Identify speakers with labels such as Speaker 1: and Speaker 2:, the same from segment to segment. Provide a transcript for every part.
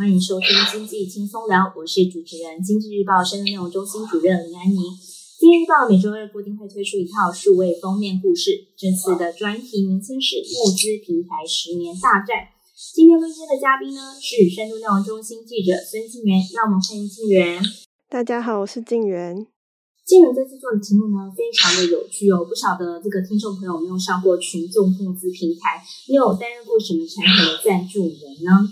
Speaker 1: 欢迎收听《经济轻松聊》，我是主持人经济日报深圳内容中心主任林安妮。经济日报每周二固定会推出一套数位封面故事，这次的专题名称是“募资平台十年大战”。今天录音的嘉宾呢是深度内容中心记者孙静源，让我们欢迎静源。
Speaker 2: 大家好，我是静源。
Speaker 1: 静源这次做的题目呢非常的有趣哦，不晓得这个听众朋友有没有上过群众募资平台，你有担任过什么产品的赞助人呢？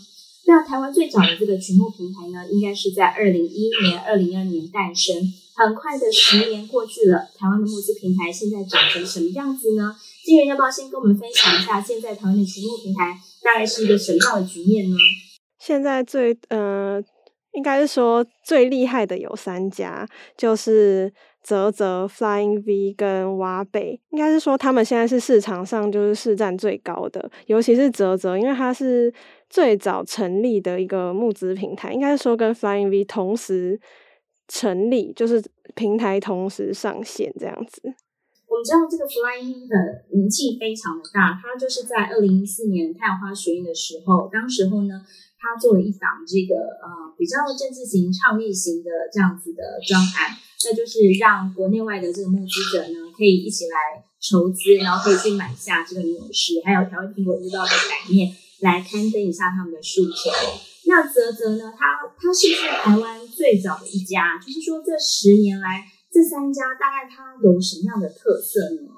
Speaker 1: 那台湾最早的这个群募平台呢，应该是在二零一一年、二零二年诞生。很快的十年过去了，台湾的募资平台现在长成什么样子呢？静媛要不要先跟我们分享一下，现在台湾的群募平台大概是一个什么样的局面呢？
Speaker 2: 现在最呃，应该是说最厉害的有三家，就是泽泽、Flying V 跟挖贝。应该是说他们现在是市场上就是市占最高的，尤其是泽泽，因为它是。最早成立的一个募资平台，应该说跟 Flying V 同时成立，就是平台同时上线这样子。
Speaker 1: 我们知道这个 Flying V 的名气非常的大，它就是在二零一四年太阳花学运的时候，当时候呢，它做了一档这个呃比较政治型、倡议型的这样子的专案，那就是让国内外的这个募资者呢，可以一起来筹资，然后可以去买下这个纽时，还有台湾苹果日报的改面。来刊登一下他们的诉求。那泽泽呢？他他是不是台湾最早的一家？就是说，这十年来，这三家大概它有什么样的特色呢？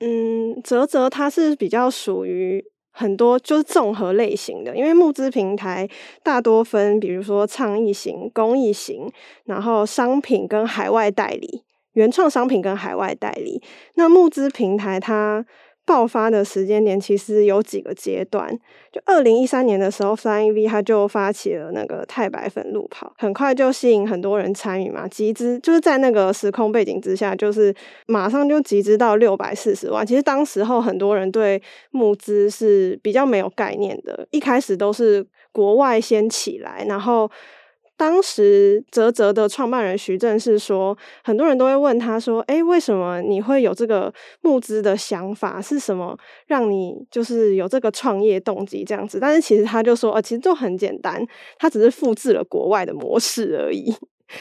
Speaker 2: 嗯，泽泽它是比较属于很多就是综合类型的，因为募资平台大多分，比如说倡议型、公益型，然后商品跟海外代理、原创商品跟海外代理。那募资平台它。爆发的时间点其实有几个阶段，就二零一三年的时候，Flying V 它就发起了那个太白粉路跑，很快就吸引很多人参与嘛，集资就是在那个时空背景之下，就是马上就集资到六百四十万。其实当时候很多人对募资是比较没有概念的，一开始都是国外先起来，然后。当时泽泽的创办人徐正是说，很多人都会问他说：“诶，为什么你会有这个募资的想法？是什么让你就是有这个创业动机这样子？”但是其实他就说：“呃，其实就很简单，他只是复制了国外的模式而已。”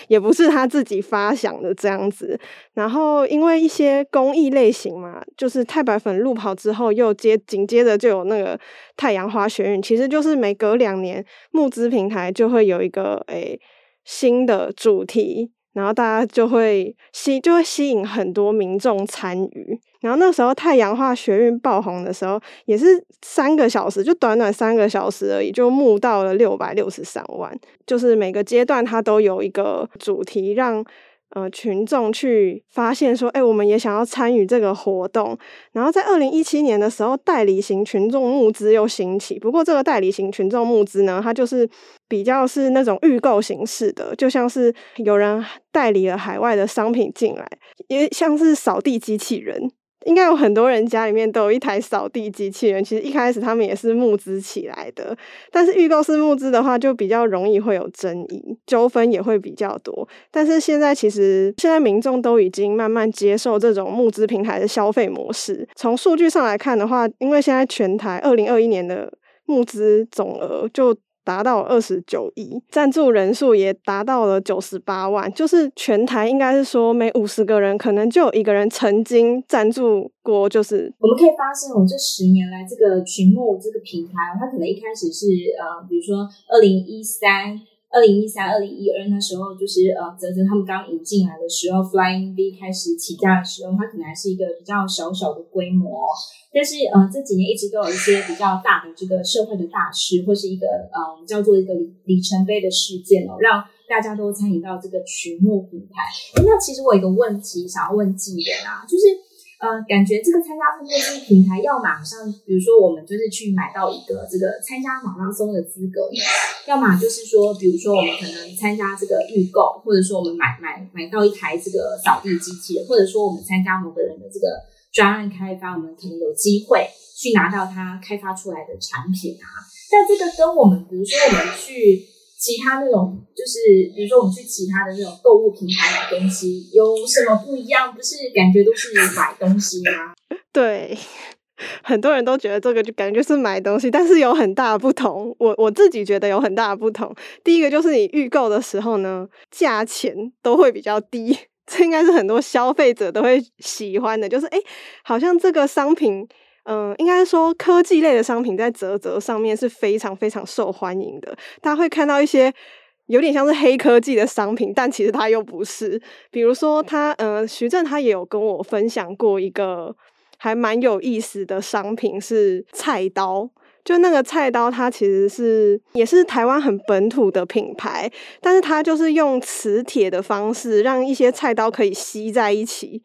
Speaker 2: 也不是他自己发想的这样子，然后因为一些公益类型嘛，就是太白粉路跑之后，又接紧接着就有那个太阳花学运，其实就是每隔两年募资平台就会有一个诶、新的主题。然后大家就会吸，就会吸引很多民众参与。然后那时候太阳花学运爆红的时候，也是三个小时，就短短三个小时而已，就募到了六百六十三万。就是每个阶段它都有一个主题，让。呃，群众去发现说，哎、我们也想要参与这个活动。然后在二零一七年的时候，代理型群众募资又兴起。不过，这个代理型群众募资呢，它就是比较是那种预购形式的，就像是有人代理了海外的商品进来，也像是扫地机器人。应该有很多人家里面都有一台扫地机器人。其实一开始他们也是募资起来的，但是预购式募资的话，就比较容易会有争议，纠纷也会比较多。但是现在其实现在民众都已经慢慢接受这种募资平台的消费模式。从数据上来看的话，因为现在全台二零二一年的募资总额就。达到二十九亿，赞助人数也达到了九十八万，就是全台应该是说每五十个人可能就有一个人曾经赞助过。就是
Speaker 1: 我们可以发现，我这十年来这个群募这个平台，它可能一开始是呃，比如说二零一三、二零一三、二零一二那时候，就是呃，泽泽他们刚引进来的时候，Flying V 开始起家的时候，它可能还是一个比较小小的规模。但是，呃，这几年一直都有一些比较大的这个社会的大事，或是一个呃，我们叫做一个里里程碑的事件哦，让大家都参与到这个群目平台。那其实我有一个问题想要问纪元啊，就是。呃，感觉这个参加募资平台要马上，比如说我们就是去买到一个这个参加马拉松的资格，要么就是说，比如说我们可能参加这个预购，或者说我们买买买到一台这个扫地机器人，或者说我们参加某个人的这个专案开发，我们可能有机会去拿到他开发出来的产品啊。但这个跟我们，比如说我们去。其他那种就是，比如说我们去其他的那种购物平台买东西，有什么不一样？不是感觉都是买东西吗？
Speaker 2: 对，很多人都觉得这个就感觉是买东西，但是有很大的不同。我我自己觉得有很大的不同。第一个就是你预购的时候呢，价钱都会比较低，这应该是很多消费者都会喜欢的。就是诶，好像这个商品。嗯，应该说科技类的商品在啧啧上面是非常非常受欢迎的。大家会看到一些有点像是黑科技的商品，但其实它又不是。比如说他，他嗯，徐正他也有跟我分享过一个还蛮有意思的商品，是菜刀。就那个菜刀，它其实是也是台湾很本土的品牌，但是它就是用磁铁的方式，让一些菜刀可以吸在一起，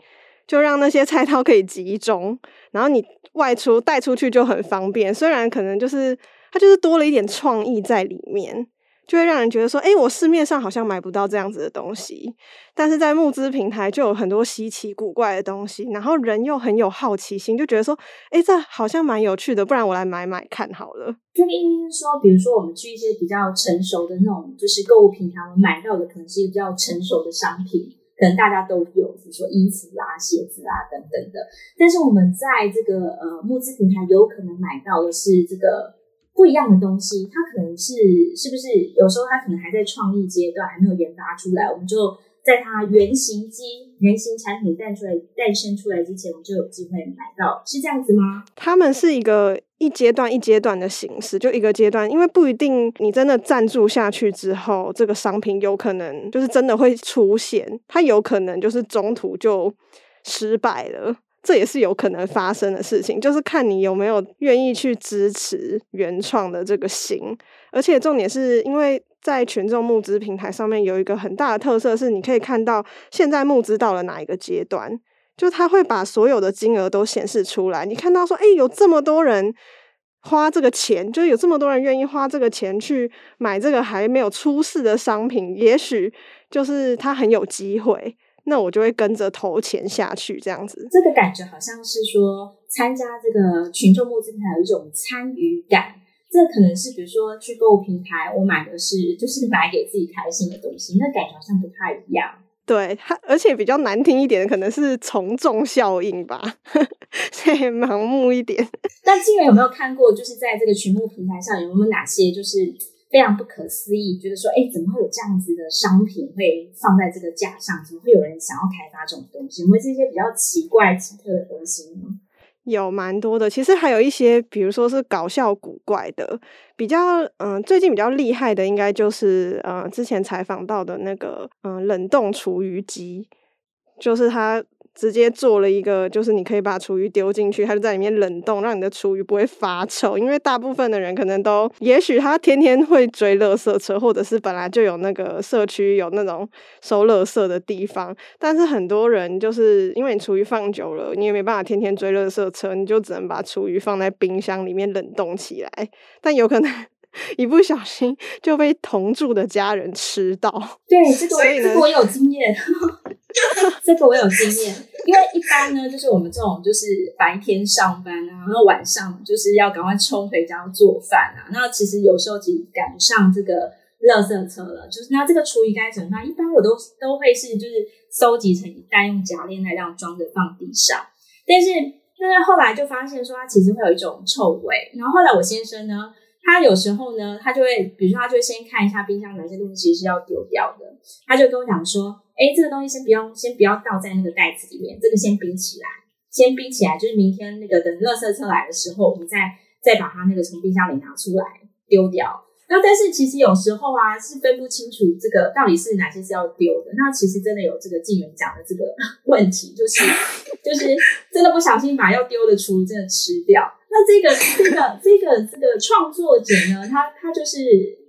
Speaker 2: 就让那些菜刀可以集中，然后你。外出带出去就很方便，虽然可能就是它就是多了一点创意在里面，就会让人觉得说，诶，我市面上好像买不到这样子的东西，但是在募资平台就有很多稀奇古怪的东西，然后人又很有好奇心，就觉得说，诶，这好像蛮有趣的，不然我来买买看好了。
Speaker 1: 这个意思是说，比如说我们去一些比较成熟的那种就是购物平台，我买到的可能是比较成熟的商品。可能大家都有，比如说衣服啊、鞋子啊等等的，但是我们在这个呃募资平台有可能买到的是这个不一样的东西，它可能是是不是有时候它可能还在创意阶段，还没有研发出来，我们就在它原型机、原型产品诞出来、诞生出来之前，我们就有机会买到，是这样子吗？
Speaker 2: 他们是一个。一阶段一阶段的形式，就一个阶段，因为不一定你真的赞助下去之后，这个商品有可能就是真的会出现，它有可能就是中途就失败了，这也是有可能发生的事情，就是看你有没有愿意去支持原创的这个心，而且重点是因为在群众募资平台上面有一个很大的特色是，你可以看到现在募资到了哪一个阶段。就他会把所有的金额都显示出来，你看到说，哎，有这么多人花这个钱，就有这么多人愿意花这个钱去买这个还没有出世的商品，也许就是他很有机会，那我就会跟着投钱下去，这样子。
Speaker 1: 这个感觉好像是说，参加这个群众募资平台有一种参与感，这可能是比如说去购物平台，我买的是就是买给自己开心的东西，那感觉好像不太一样。
Speaker 2: 对它，而且比较难听一点的，可能是从众效应吧，所以盲目一点。
Speaker 1: 但纪元有没有看过？就是在这个群募平台上，有没有哪些就是非常不可思议？觉得说，哎，怎么会有这样子的商品会放在这个架上？怎么会有人想要开发这种东西？有没有这些比较奇怪、奇特的东西呢？
Speaker 2: 有蛮多的，其实还有一些，比如说是搞笑古怪的，比较嗯、最近比较厉害的，应该就是呃，之前采访到的那个嗯、冷冻厨余机，就是它。直接做了一个，就是你可以把厨余丢进去，它就在里面冷冻，让你的厨余不会发臭。因为大部分的人可能都，也许他天天会追垃圾车，或者是本来就有那个社区有那种收垃圾的地方，但是很多人就是因为你厨余放久了，你也没办法天天追垃圾车，你就只能把厨余放在冰箱里面冷冻起来，但有可能 一不小心就被同住的家人吃到。
Speaker 1: 对，这个我有经验。这个我有经验，因为一般呢，就是我们这种就是白天上班啊，然后晚上就是要赶快冲回家做饭啊。那其实有时候已经赶上这个垃圾车了，就是那这个厨余该怎么办？一般我都都会是就是收集成一袋，用夹链袋这样装着放地上。但是但是后来就发现说，它其实会有一种臭味。然后后来我先生呢，他有时候呢，他就会比如说他就会先看一下冰箱哪些东西其实是要丢掉的，他就跟我讲说。哎，这个东西先不要，先不要倒在那个袋子里面，这个先冰起来，先冰起来，就是明天那个等垃圾车来的时候，我们再再把它那个从冰箱里拿出来丢掉。那但是其实有时候啊，是分不清楚这个到底是哪些是要丢的。那其实真的有这个纪元讲的这个 问题，就是就是真的不小心把要丢的厨余真的吃掉。那这个这个这个这个创作者呢，他他就是。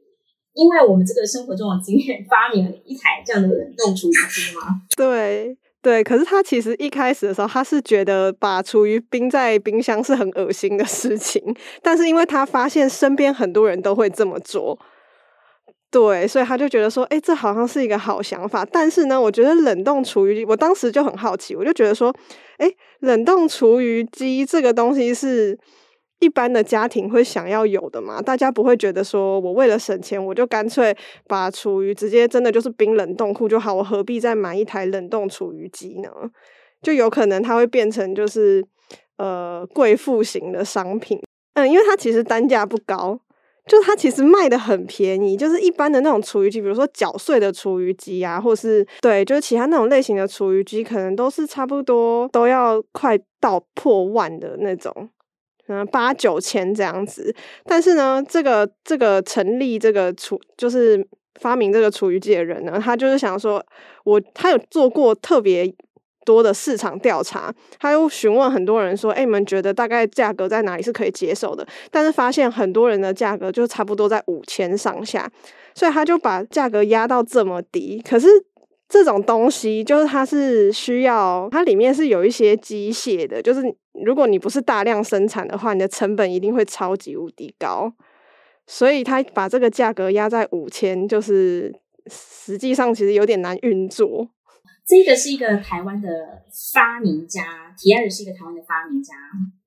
Speaker 1: 因为我们这个生活中的经验，发明了一台这样的冷冻厨余机吗？
Speaker 2: 对对，可是他其实一开始的时候，他是觉得把厨余冰在冰箱是很恶心的事情，但是因为他发现身边很多人都会这么做。对，所以他就觉得说，哎，这好像是一个好想法。但是呢，我觉得冷冻厨余，我当时就很好奇，我就觉得说，哎，冷冻厨余机这个东西是一般的家庭会想要有的嘛？大家不会觉得说我为了省钱，我就干脆把厨余直接真的就是冰冷冻库就好，我何必再买一台冷冻厨余机呢？就有可能它会变成就是呃贵妇型的商品。嗯，因为它其实单价不高。就它其实卖的很便宜，就是一般的那种厨余机，比如说搅碎的厨余机啊，或是对，就是其他那种类型的厨余机，可能都是差不多都要快到破万的那种，嗯，八九千这样子。但是呢，这个这个成立这个厨，就是发明这个厨余机的人呢，他就是想说，我他有做过特别。多的市场调查，他又询问很多人说：“哎，你们觉得大概价格在哪里是可以接受的？”但是发现很多人的价格就差不多在五千上下，所以他就把价格压到这么低。可是这种东西就是它是需要，它里面是有一些机械的，就是如果你不是大量生产的话，你的成本一定会超级无敌高。所以它把这个价格压在五千，就是实际上其实有点难运作。
Speaker 1: 这个是一个台湾的发明家，提案的是一个台湾的发明家，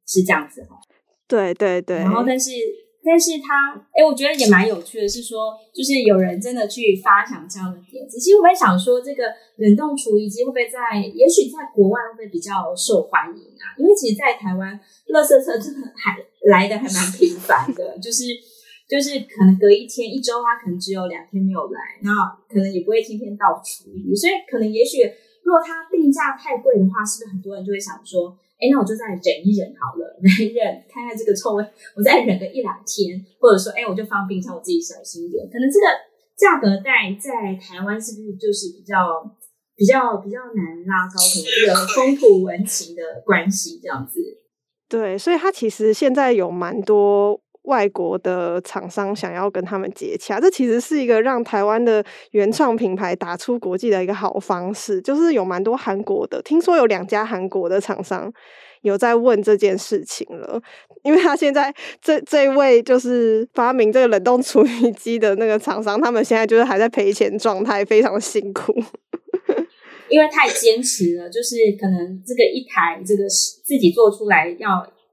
Speaker 1: 是这样子哈。
Speaker 2: 对对对。
Speaker 1: 然后，但是，但是他，哎，我觉得也蛮有趣的，是说，就是有人真的去发想这样的点子。其实我在想说，这个冷冻厨余机会不会在，也许在国外会比较受欢迎啊？因为其实，在台湾，垃圾车真的还来的还蛮频繁的，就是。就是可能隔一天一周，他可能只有两天没有来，然后可能也不会天天倒厨余，所以可能也许如果它定价太贵的话，是不是很多人就会想说，哎，那我就再忍一忍好了，忍一忍，看看这个臭味，我再忍个一两天，或者说，哎，我就放冰箱，我自己小心一点。可能这个价格带在台湾是不是就是比较比较比较难拉高？可能这个风土人情的关系这样子。
Speaker 2: 对，所以它其实现在有蛮多。外国的厂商想要跟他们接洽，这其实是一个让台湾的原创品牌打出国际的一个好方式。就是有蛮多韩国的，听说有两家韩国的厂商有在问这件事情了。因为他现在这这位就是发明这个冷冻厨余机的那个厂商，他们现在就是还在赔钱状态，非常辛苦。
Speaker 1: 因为太坚持了，就是可能这个一台这个自己做出来要。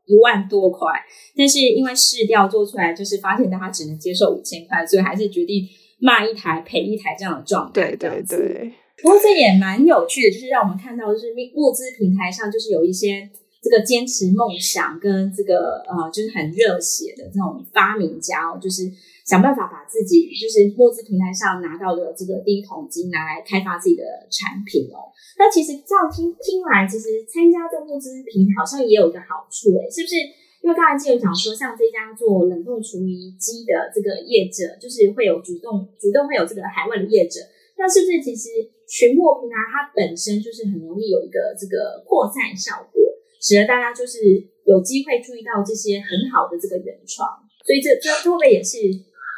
Speaker 1: 一万多块，但是因为试调做出来，就是发现大家只能接受五千块，所以还是决定卖一台赔一台这样的状态。
Speaker 2: 对对对。
Speaker 1: 不过这也蛮有趣的，就是让我们看到，就是物资平台上，就是有一些这个坚持梦想跟这个呃，就是很热血的这种发明家哦，就是。想办法把自己就是募资平台上拿到的这个第一桶金拿来开发自己的产品哦。那其实这样听听来，其实参加这个募资平台好像也有一个好处诶，是不是？因为刚才记者讲说，像这家做冷冻厨余机的这个业者，就是会有主动主动会有这个海外的业者，那是不是其实群募平台它本身就是很容易有一个这个扩散效果，使得大家就是有机会注意到这些很好的这个原创，所以这这会不会也是？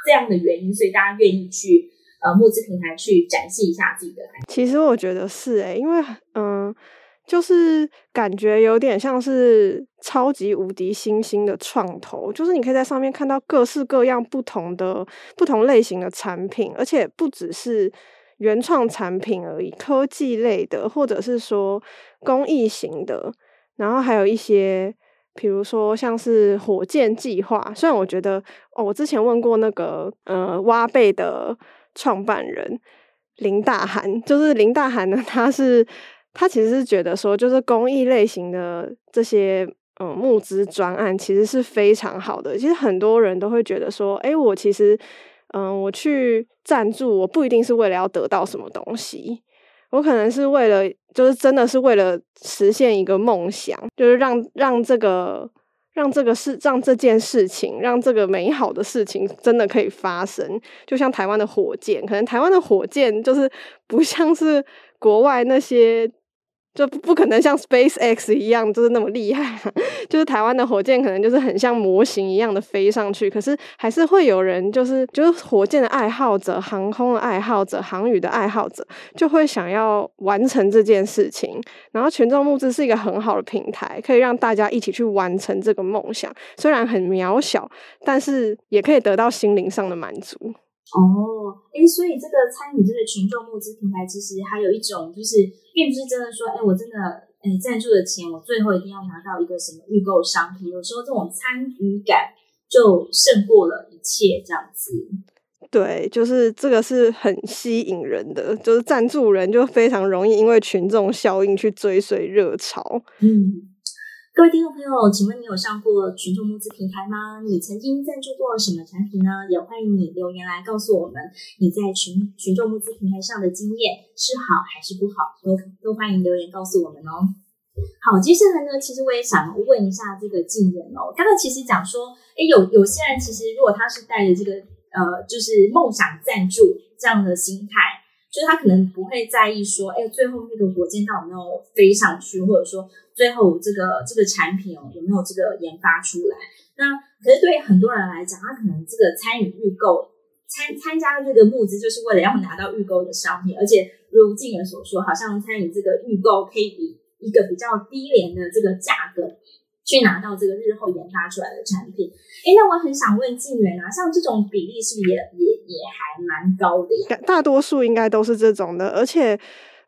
Speaker 1: 这样的原因，所以大家愿意去呃募资平台去展示一下自己的。
Speaker 2: 其实我觉得是诶、因为嗯、就是感觉有点像是超级无敌新兴的创投，就是你可以在上面看到各式各样不同的不同类型的产品，而且不只是原创产品而已，科技类的，或者是说公益型的，然后还有一些。比如说，像是火箭计划，虽然我觉得哦，我之前问过那个呃挖贝的创办人林大涵，就是林大涵呢，他是他其实是觉得说，就是公益类型的这些嗯、募资专案其实是非常好的。其实很多人都会觉得说，诶，我其实嗯、我去赞助，我不一定是为了要得到什么东西。我可能是为了，就是真的是为了实现一个梦想，就是让让这个让这个事让这件事情让这个美好的事情真的可以发生。就像台湾的火箭，可能台湾的火箭就是不像是国外那些就不可能像 SpaceX 一样，就是那么厉害。就是台湾的火箭可能就是很像模型一样的飞上去，可是还是会有人就是就是火箭的爱好者、航空的爱好者、航宇的爱好者，就会想要完成这件事情。然后群众募资是一个很好的平台，可以让大家一起去完成这个梦想。虽然很渺小，但是也可以得到心灵上的满足。
Speaker 1: 哦，哎，所以这个参与这个群众募资平台，其实还有一种就是，并不是真的说，哎，我真的，哎，赞助的钱，我最后一定要拿到一个什么预购商品。有时候这种参与感就胜过了一切，这样子。
Speaker 2: 对，就是这个是很吸引人的，就是赞助人就非常容易因为群众效应去追随热潮。
Speaker 1: 嗯。各位听众朋友，请问你有上过群众募资平台吗？你曾经赞助过什么产品呢？也欢迎你留言来告诉我们你在群群众募资平台上的经验是好还是不好，都都欢迎留言告诉我们哦。好，接下来呢，其实我也想问一下这个静妍哦，刚刚其实讲说，诶，有有些人其实如果他是带着这个呃，就是梦想赞助这样的心态。就是他可能不会在意说，哎，最后那个火箭到底有没有飞上去，或者说最后这个这个产品哦有没有这个研发出来？那可是对于很多人来讲，他可能这个参与预购、参参加这个募资，就是为了要拿到预购的商品，而且如静妍所说，好像参与这个预购可以以一个比较低廉的这个价格。去拿到这个日后研发出来的产品，哎，那我很想问静妍啊，像这种比例是不是也也也还蛮高的？
Speaker 2: 大多数应该都是这种的，而且，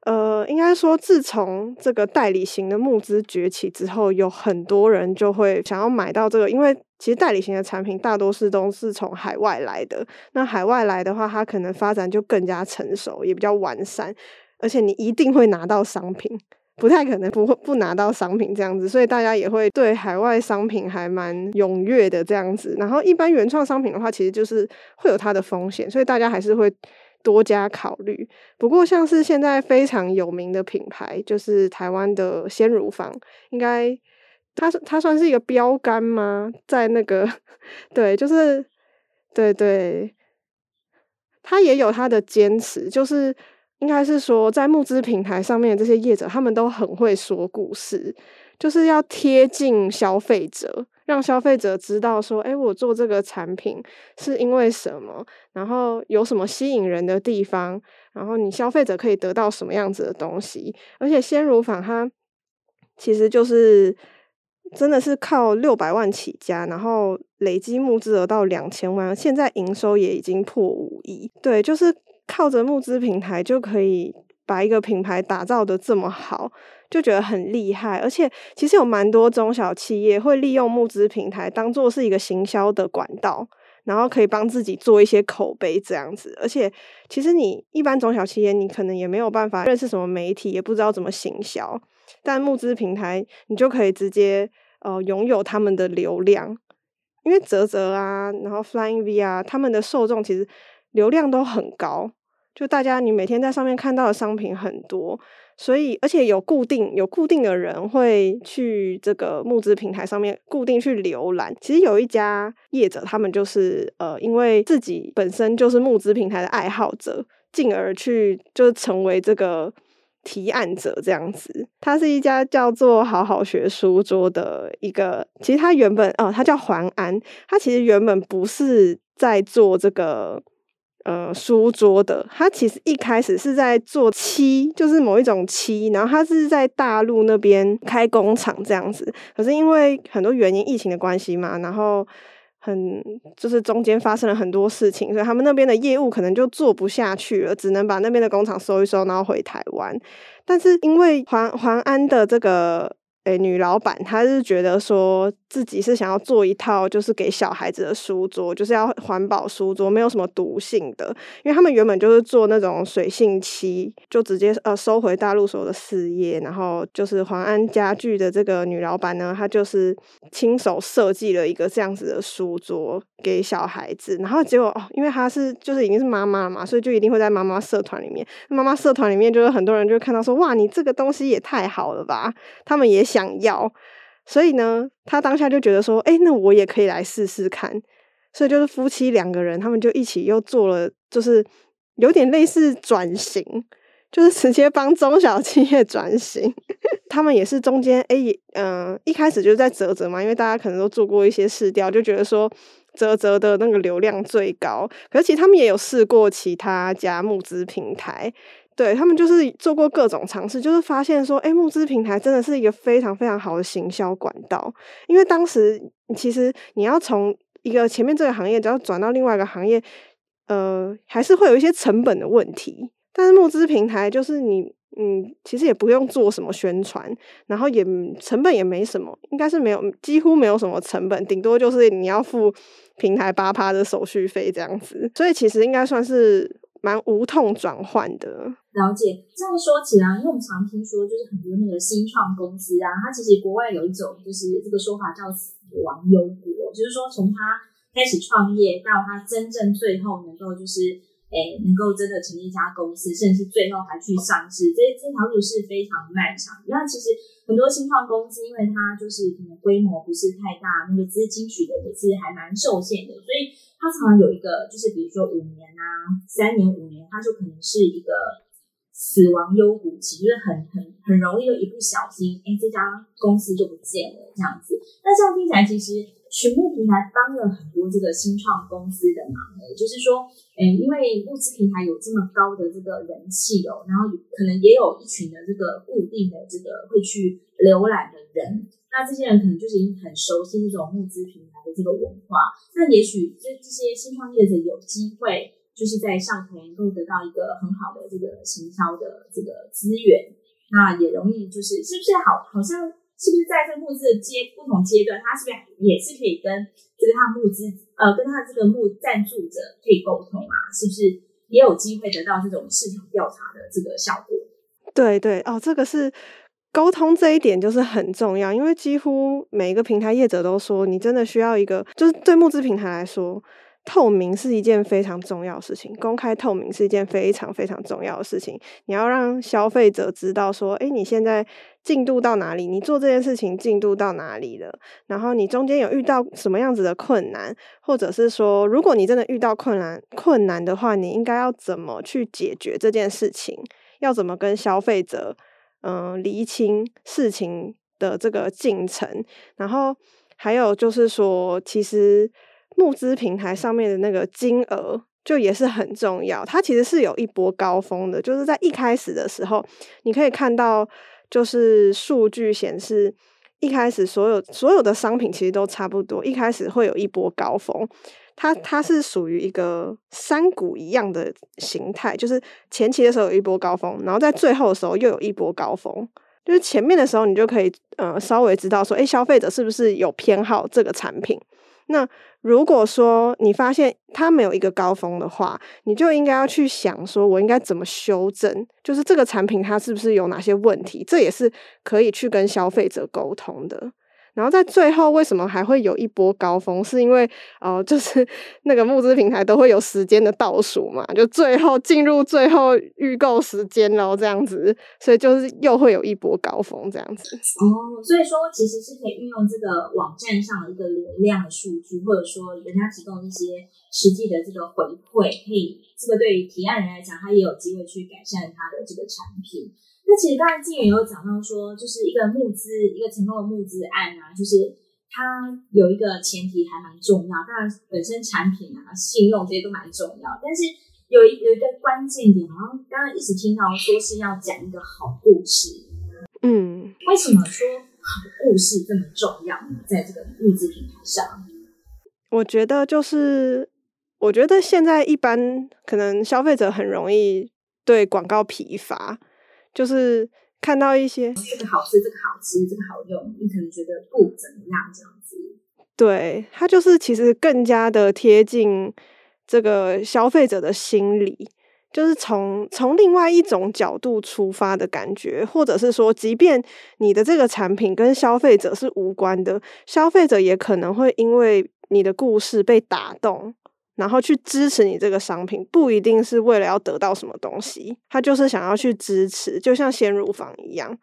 Speaker 2: 呃，应该说自从这个代理型的募资崛起之后，有很多人就会想要买到这个，因为其实代理型的产品大多数都是从海外来的，那海外来的话，它可能发展就更加成熟，也比较完善，而且你一定会拿到商品。不太可能不会不拿到商品这样子，所以大家也会对海外商品还蛮踊跃的这样子。然后一般原创商品的话，其实就是会有它的风险，所以大家还是会多加考虑。不过像是现在非常有名的品牌，就是台湾的鲜乳坊，应该它它算是一个标杆吗？在那个对，就是对对，它也有它的坚持，就是。应该是说，在募资平台上面的这些业者，他们都很会说故事，就是要贴近消费者，让消费者知道说，哎，我做这个产品是因为什么，然后有什么吸引人的地方，然后你消费者可以得到什么样子的东西。而且鲜乳坊它其实就是真的是靠六百万起家，然后累积募资额到两千万，现在营收也已经破五亿。对，就是。靠着募资平台就可以把一个品牌打造得这么好，就觉得很厉害。而且其实有蛮多中小企业会利用募资平台当做是一个行销的管道，然后可以帮自己做一些口碑这样子。而且其实你一般中小企业，你可能也没有办法认识什么媒体，也不知道怎么行销，但募资平台你就可以直接呃拥有他们的流量，因为泽泽啊，然后 Flying V 啊，他们的受众其实流量都很高。就大家，你每天在上面看到的商品很多，所以而且有固定有固定的人会去这个募资平台上面固定去浏览。其实有一家业者，他们就是呃，因为自己本身就是募资平台的爱好者，进而去就是成为这个提案者这样子。他是一家叫做好好学书桌的一个，其实他原本哦，他叫环安，他其实原本不是在做这个。呃，书桌的，他其实一开始是在做漆，就是某一种漆，然后他是在大陆那边开工厂这样子。可是因为很多原因，疫情的关系嘛，然后很就是中间发生了很多事情，所以他们那边的业务可能就做不下去了，只能把那边的工厂收一收，然后回台湾。但是因为环环安的这个。诶，女老板她是觉得说自己是想要做一套就是给小孩子的书桌，就是要环保书桌，没有什么毒性的。因为他们原本就是做那种水性漆，就直接呃收回大陆所有的事业，然后就是环安家具的这个女老板呢，她就是亲手设计了一个这样子的书桌给小孩子，然后结果哦，因为她是就是已经是妈妈了嘛，所以就一定会在妈妈社团里面，妈妈社团里面就是很多人就看到说哇，你这个东西也太好了吧，他们也。想要，所以呢，他当下就觉得说，哎、那我也可以来试试看。所以就是夫妻两个人，他们就一起又做了，就是有点类似转型，就是直接帮中小企业转型。他们也是中间哎，嗯、一开始就在啧啧嘛，因为大家可能都做过一些试调，就觉得说啧啧的那个流量最高。可是其实他们也有试过其他家募资平台，对，他们就是做过各种尝试，就是发现说，哎，募资平台真的是一个非常非常好的行销管道。因为当时其实你要从一个前面这个行业，只要转到另外一个行业，呃，还是会有一些成本的问题。但是募资平台就是你。嗯，其实也不用做什么宣传，然后也成本也没什么，应该是没有，几乎没有什么成本，顶多就是你要付平台八趴的手续费这样子，所以其实应该算是蛮无痛转换的。
Speaker 1: 了解，这样说起来，因为我们常听说，就是很多那个新创公司啊，它其实国外有一种就是这个说法叫死亡幽谷，就是说从他开始创业到他真正最后能够就是。诶，能够真的成立一家公司，甚至最后还去上市，这这条路是非常漫长。那其实很多新创公司，因为它就是可能规模不是太大，那个资金取得也是还蛮受限的，所以它常常有一个，就是比如说五年啊、三年、五年，它就可能是一个死亡幽谷期，就是很很很容易就一不小心，诶，这家公司就不见了这样子。那这样听起来，其实。群募平台帮了很多这个新创公司的忙，也就是说，诶，因为募资平台有这么高的这个人气哦，然后可能也有一群的这个固定的这个会去浏览的人，那这些人可能就是已经很熟悉这种募资平台的这个文化，那也许这这些新创业者有机会就是在上头能够得到一个很好的这个行销的这个资源，那也容易就是是不是好好像。是不是在这个募资的阶不同阶段，他是不是也是可以跟这个他募资呃，跟他这个募赞助者可以沟通啊？是不是也有机会得到这种市场调查的这个效果？
Speaker 2: 对对哦，这个是沟通这一点就是很重要，因为几乎每一个平台业者都说，你真的需要一个，就是对募资平台来说。透明是一件非常重要的事情，公开透明是一件非常非常重要的事情。你要让消费者知道说，诶，你现在进度到哪里？你做这件事情进度到哪里了？然后你中间有遇到什么样子的困难，或者是说，如果你真的遇到困难困难的话，你应该要怎么去解决这件事情？要怎么跟消费者嗯厘清事情的这个进程？然后还有就是说，其实。募资平台上面的那个金额就也是很重要，它其实是有一波高峰的，就是在一开始的时候，你可以看到，就是数据显示，一开始所有所有的商品其实都差不多，一开始会有一波高峰，它它是属于一个山谷一样的形态，就是前期的时候有一波高峰，然后在最后的时候又有一波高峰，就是前面的时候你就可以呃稍微知道说，诶，消费者是不是有偏好这个产品。那如果说你发现它没有一个高峰的话，你就应该要去想说，我应该怎么修正？就是这个产品它是不是有哪些问题？这也是可以去跟消费者沟通的。然后在最后，为什么还会有一波高峰？是因为呃，就是 那个募资平台都会有时间的倒数嘛，就最后进入最后预购时间然后这样子，所以就是又会有一波高峰这样子。
Speaker 1: 哦，所以说其实是可以运用这个网站上的一个流量的数据，或者说人家提供一些实际的这个回馈，可以这个对于提案人来讲，他也有机会去改善他的这个产品。那其实刚才静远有讲到说，就是一个募资，一个成功的募资案啊，就是它有一个前提还蛮重要，当然本身产品啊、信用这些都蛮重要，但是有一有一个关键点，好像刚刚一直听到说是要讲一个好故事。
Speaker 2: 嗯，
Speaker 1: 为什么说好故事这么重要呢？在这个募资平台上，
Speaker 2: 我觉得就是，我觉得现在一般可能消费者很容易对广告疲乏。就是看到一些
Speaker 1: 这个好吃，这个好吃，这个好用，你可能觉得不怎么样这样子。
Speaker 2: 对，它就是其实更加的贴近这个消费者的心理，就是从从另外一种角度出发的感觉，或者是说，即便你的这个产品跟消费者是无关的，消费者也可能会因为你的故事被打动。然后去支持你这个商品，不一定是为了要得到什么东西，他就是想要去支持，就像鲜乳坊一样，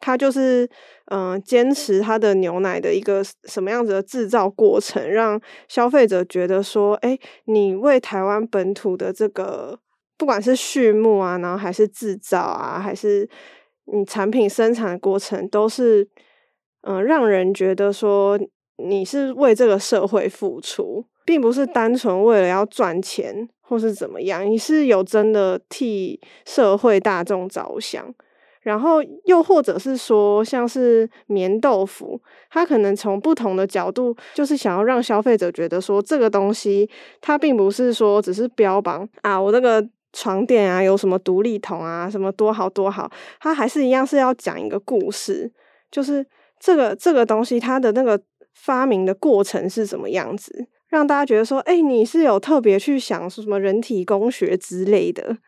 Speaker 2: 他就是嗯、坚持他的牛奶的一个什么样子的制造过程，让消费者觉得说，哎，你为台湾本土的这个不管是畜牧啊，然后还是制造啊，还是你产品生产的过程都是，嗯、呃，让人觉得说你是为这个社会付出，并不是单纯为了要赚钱或是怎么样，你是有真的替社会大众着想。然后又或者是说，像是棉豆腐，它可能从不同的角度，就是想要让消费者觉得说，这个东西它并不是说只是标榜啊，我这个床垫啊有什么独立桶啊，什么多好多好，它还是一样是要讲一个故事，就是这个这个东西它的那个发明的过程是什么样子，让大家觉得说，哎，你是有特别去想什么人体工学之类的，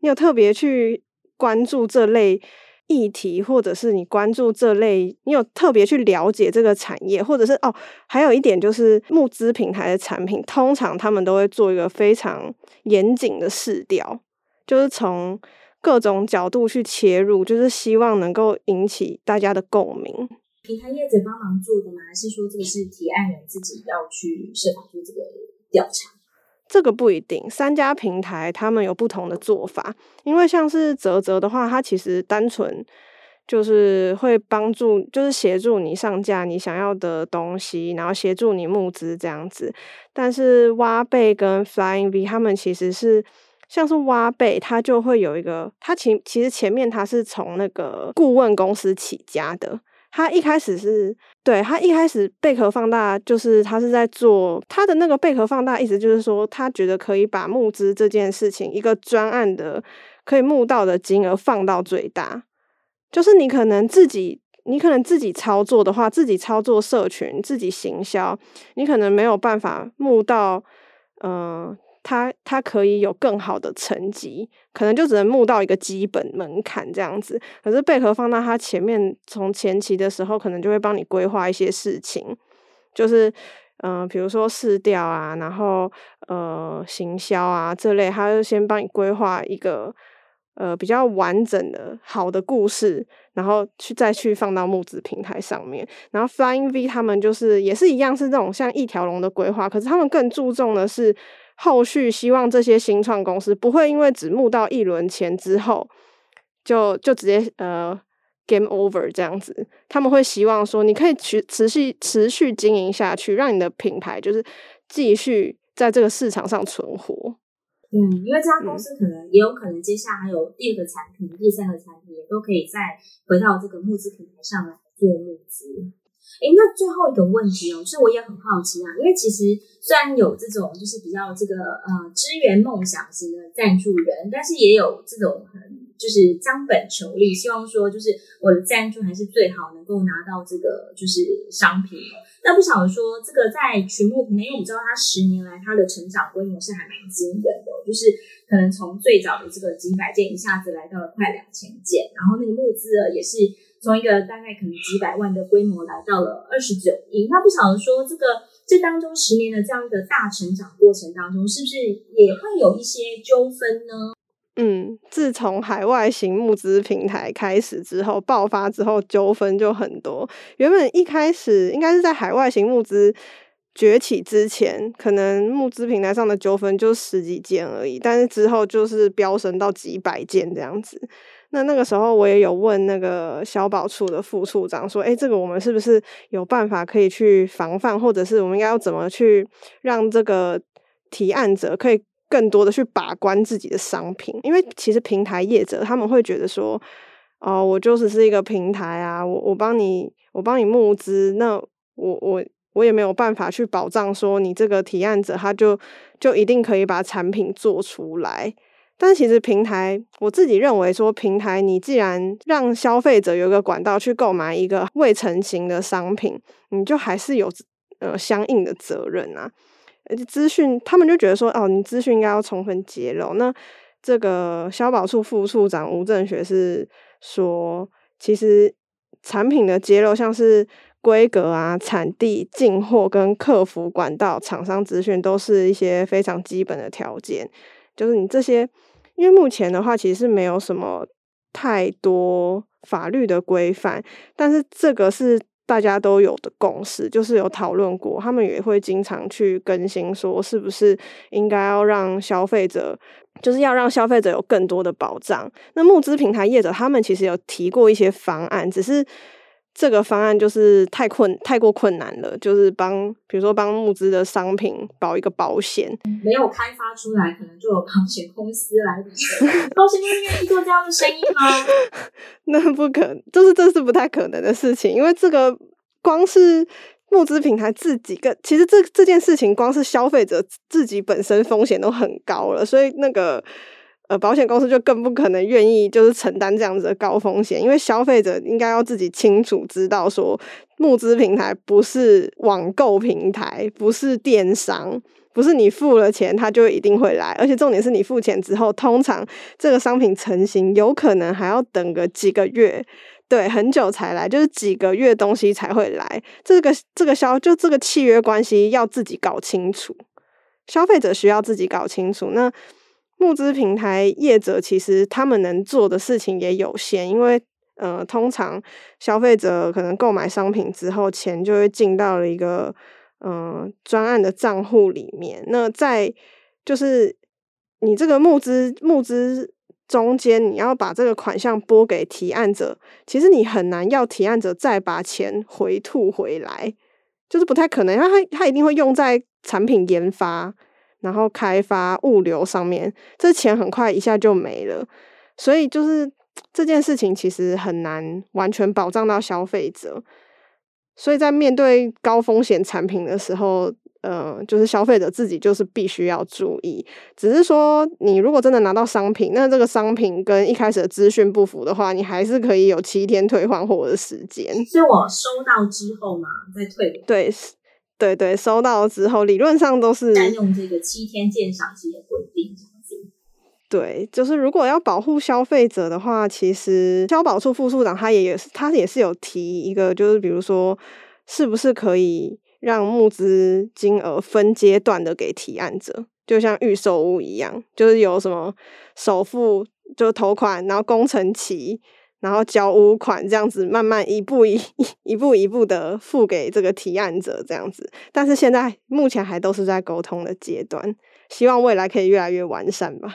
Speaker 2: 你有特别去。关注这类议题，或者是你关注这类，你有特别去了解这个产业，或者是哦，还有一点就是募资平台的产品，通常他们都会做一个非常严谨的试调，就是从各种角度去切入，就是希望能够引起大家的共鸣。
Speaker 1: 平台业者帮忙做的吗？还是说这个是提案人自己要去设法做这个调查？
Speaker 2: 这个不一定，三家平台他们有不同的做法。因为像是泽泽的话，它其实单纯就是会帮助，就是协助你上架你想要的东西，然后协助你募资这样子。但是挖贝跟 Flying V 他们其实是像是挖贝，它就会有一个，它其其实前面它是从那个顾问公司起家的。他一开始是对，他一开始贝壳放大，就是他是在做他的那个贝壳放大，意思就是说，他觉得可以把募资这件事情一个专案的可以募到的金额放到最大。就是你可能自己，你可能自己操作的话，自己操作社群，自己行销，你可能没有办法募到，嗯、它它可以有更好的成绩，可能就只能募到一个基本门槛这样子。可是贝壳放到，它前面从前期的时候，可能就会帮你规划一些事情，就是嗯、比如说市调啊，然后呃行销啊这类，他就先帮你规划一个呃比较完整的好的故事，然后去再去放到募资平台上面。然后 Flying V 他们就是也是一样，是这种像一条龙的规划，可是他们更注重的是。后续希望这些新创公司不会因为只募到一轮钱之后，就就直接呃 game over 这样子。他们会希望说，你可以持持续持续经营下去，让你的品牌就是继续在这个市场上存活。
Speaker 1: 嗯，因为这家公司可能也有可能接下来还有第二个产品、第三个产品，也都可以再回到这个募资平台上来做募资。哎，那最后一个问题哦，是我也很好奇啊，因为其实虽然有这种就是比较这个呃支援梦想型的赞助人，但是也有这种很就是将本求利，希望说就是我的赞助还是最好能够拿到这个就是商品。那不晓得说这个在群募平台，因为我们知道它十年来它的成长规模是还蛮惊人的，就是可能从最早的这个几百件，一下子来到了快两千件，然后那个募资额也是。从一个大概可能几百万的规模来到了二十九亿，那不晓得说这个这当中十年的这样一个大成长过程当中，是不是也会有一些纠纷呢？
Speaker 2: 嗯，自从海外型募资平台开始之后，爆发之后纠纷就很多。原本一开始应该是在海外型募资崛起之前，可能募资平台上的纠纷就十几件而已，但是之后就是飙升到几百件这样子。那那个时候，我也有问那个消保处的副处长说：“诶，这个我们是不是有办法可以去防范，或者是我们应该要怎么去让这个提案者可以更多的去把关自己的商品？因为其实平台业者他们会觉得说，哦，我就只是一个平台啊，我我帮你我帮你募资，那我我我也没有办法去保障说你这个提案者他就就一定可以把产品做出来。”但其实平台，我自己认为说，平台你既然让消费者有一个管道去购买一个未成型的商品，你就还是有呃相应的责任啊。而且资讯，他们就觉得说，哦，你资讯应该要充分揭露。那这个消保处副处长吴正学是说，其实产品的揭露，像是规格啊、产地、进货跟客服管道、厂商资讯，都是一些非常基本的条件。就是你这些。因为目前的话，其实是没有什么太多法律的规范，但是这个是大家都有的共识，就是有讨论过，他们也会经常去更新，说是不是应该要让消费者，就是要让消费者有更多的保障。那募资平台业者他们其实有提过一些方案，只是。这个方案就是太困太过困难了，就是帮比如说帮募资的商品保一个保险，
Speaker 1: 没有开发出来，可能就有保险公司来理赔。保险公司愿意做这样的生意吗？
Speaker 2: 那不可，就是这是不太可能的事情，因为这个光是募资平台自己跟其实这这件事情，光是消费者自己本身风险都很高了，所以那个。呃，保险公司就更不可能愿意就是承担这样子的高风险，因为消费者应该要自己清楚知道说，募资平台不是网购平台，不是电商，不是你付了钱他就一定会来，而且重点是你付钱之后，通常这个商品成型有可能还要等个几个月，对，很久才来，就是几个月东西才会来，这个这个消就这个契约关系要自己搞清楚，消费者需要自己搞清楚，那。募资平台业者其实他们能做的事情也有限，因为呃，通常消费者可能购买商品之后，钱就会进到了一个嗯、呃、专案的账户里面。那在就是你这个募资募资中间，你要把这个款项拨给提案者，其实你很难要提案者再把钱回吐回来，就是不太可能，因为他他一定会用在产品研发。然后开发物流上面，这钱很快一下就没了，所以就是这件事情其实很难完全保障到消费者。所以在面对高风险产品的时候，呃，就是消费者自己就是必须要注意。只是说，你如果真的拿到商品，那这个商品跟一开始的资讯不符的话，你还是可以有七天退换货的时间。
Speaker 1: 是我收到之后嘛，再退。
Speaker 2: 对。对对，收到之后，理论上都是
Speaker 1: 占用这个七天鉴赏期的规定。
Speaker 2: 对，就是如果要保护消费者的话，其实消保处副处长他也也是他也是有提一个，就是比如说，是不是可以让募资金额分阶段的给提案者，就像预售屋一样，就是有什么首付就头款，然后工程期。然后交屋款这样子，慢慢一步一 一步一步的付给这个提案者这样子，但是现在目前还都是在沟通的阶段，希望未来可以越来越完善吧。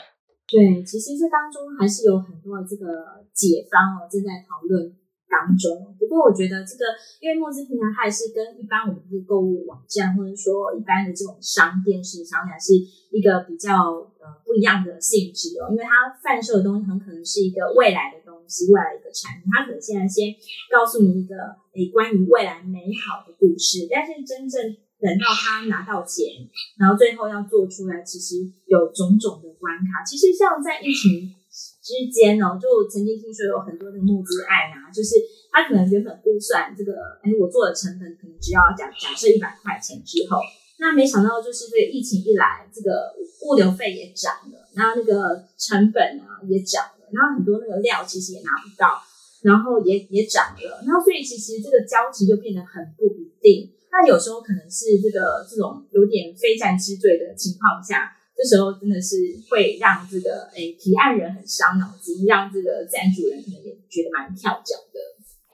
Speaker 1: 对，其实这当中还是有很多的这个解方哦，正在讨论。当中，不过我觉得这个，因为募资平台它还是跟一般我们的购物网站或者说一般的这种商店，实际上还是一个比较呃不一样的性质哦。因为它贩售的东西很可能是一个未来的东西，未来一个产品，他可能现在先告诉你一个诶关于未来美好的故事，但是真正等到他拿到钱，然后最后要做出来，其实有种种的关卡。其实像在疫情。之间哦，就曾经听说有很多的募资案啊，就是他可能原本估算这个，哎，我做的成本可能只要假假设一百块钱之后，那没想到就是这个疫情一来，这个物流费也涨了，那那个成本啊也涨，然后很多那个料其实也拿不到，然后也也涨了，然后所以其实这个交期就变得很不一定。那有时候可能是这个这种有点非战之罪的情况下。这时候真的是会让这个诶提案人很伤脑筋，让这个赞助人可能也觉得蛮跳脚的。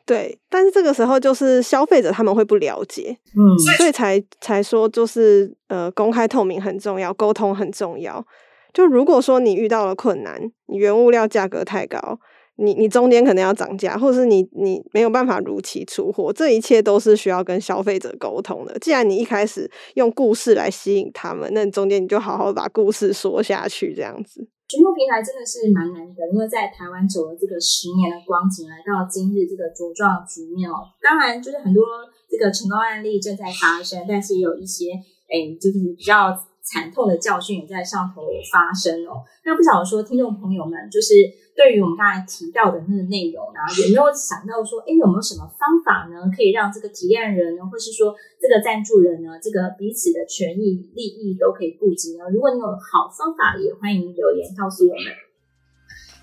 Speaker 2: 对，但是这个时候就是消费者他们会不了解，
Speaker 1: 嗯，
Speaker 2: 所以才才说就是呃公开透明很重要，沟通很重要。就如果说你遇到了困难，你原物料价格太高。你你中间可能要涨价，或者是你你没有办法如期出货，这一切都是需要跟消费者沟通的。既然你一开始用故事来吸引他们，那你中间你就好好把故事说下去，这样子。
Speaker 1: 直播平台真的是蛮难的，因为在台湾走了这个十年的光景，来到今日这个茁壮局面哦。当然，就是很多这个成功案例正在发生，但是有一些诶，就是比较惨痛的教训也在上头发生哦。那不晓得说，听众朋友们就是。对于我们刚才提到的那个内容啊，有没有想到说，哎，有没有什么方法呢，可以让这个提案人呢，或是说这个赞助人呢，这个彼此的权益利益都可以顾及呢？如果你有好方法，也欢迎留言告诉我们。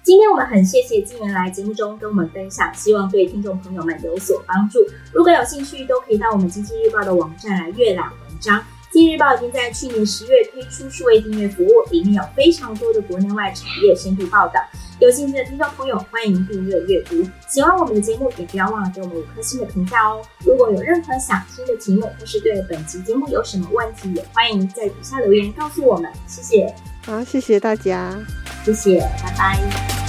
Speaker 1: 今天我们很谢谢金源来节目中跟我们分享，希望对听众朋友们有所帮助。如果有兴趣，都可以到我们经济日报的网站来阅览文章。经济日报已经在去年十月推出数位订阅服务，里面有非常多的国内外产业深度报道。有兴趣的听众朋友，欢迎订阅阅读。喜欢我们的节目，也不要忘了给我们五颗星的评价哦。如果有任何想听的题目，或是对本期节目有什么问题，也欢迎在底下留言告诉我们。谢谢。
Speaker 2: 好，谢谢大家，
Speaker 1: 谢谢，拜拜。